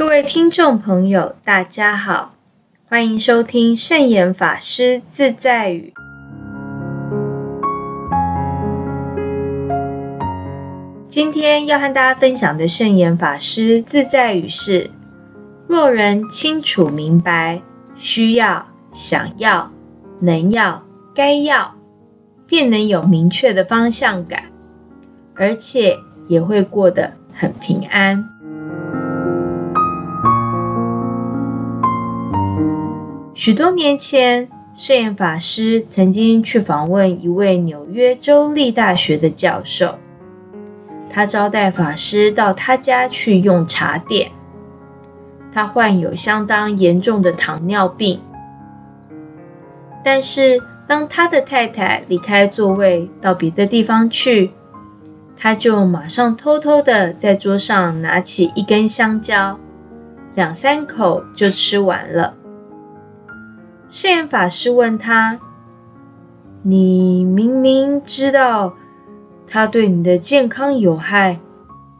各位听众朋友，大家好，欢迎收听圣严法师自在语。今天要和大家分享的圣严法师自在语是：若人清楚明白需要、想要、能要、该要，便能有明确的方向感，而且也会过得很平安。许多年前，圣严法师曾经去访问一位纽约州立大学的教授，他招待法师到他家去用茶点。他患有相当严重的糖尿病，但是当他的太太离开座位到别的地方去，他就马上偷偷的在桌上拿起一根香蕉，两三口就吃完了。圣严法师问他：“你明明知道它对你的健康有害，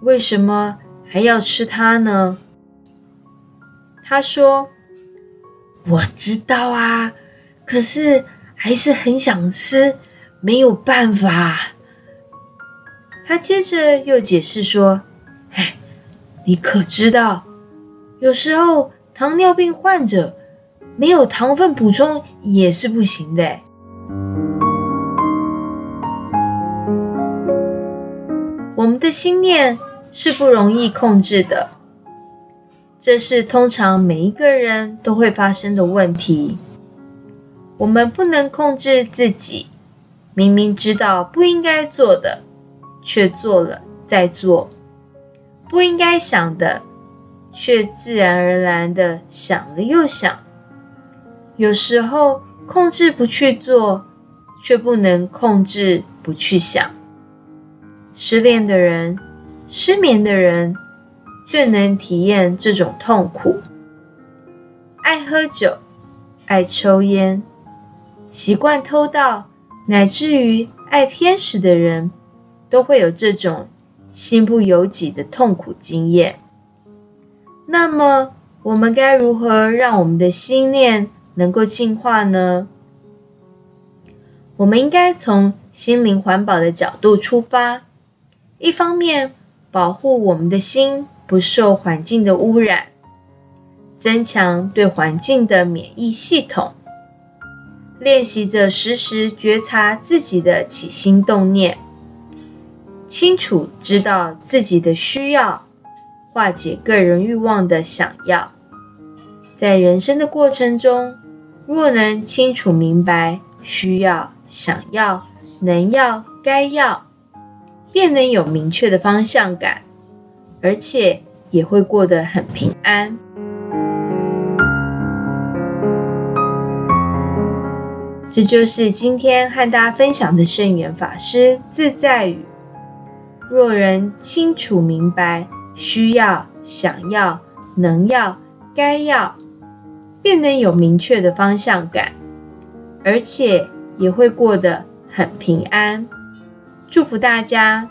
为什么还要吃它呢？”他说：“我知道啊，可是还是很想吃，没有办法。”他接着又解释说：“哎，你可知道，有时候糖尿病患者……”没有糖分补充也是不行的。我们的心念是不容易控制的，这是通常每一个人都会发生的问题。我们不能控制自己，明明知道不应该做的，却做了再做；不应该想的，却自然而然的想了又想。有时候控制不去做，却不能控制不去想。失恋的人、失眠的人最能体验这种痛苦。爱喝酒、爱抽烟、习惯偷盗，乃至于爱偏食的人，都会有这种心不由己的痛苦经验。那么，我们该如何让我们的心念？能够净化呢？我们应该从心灵环保的角度出发，一方面保护我们的心不受环境的污染，增强对环境的免疫系统，练习着时时觉察自己的起心动念，清楚知道自己的需要，化解个人欲望的想要，在人生的过程中。若能清楚明白需要、想要、能要、该要，便能有明确的方向感，而且也会过得很平安。这就是今天和大家分享的圣元法师自在语：若人清楚明白需要、想要、能要、该要。便能有明确的方向感，而且也会过得很平安。祝福大家！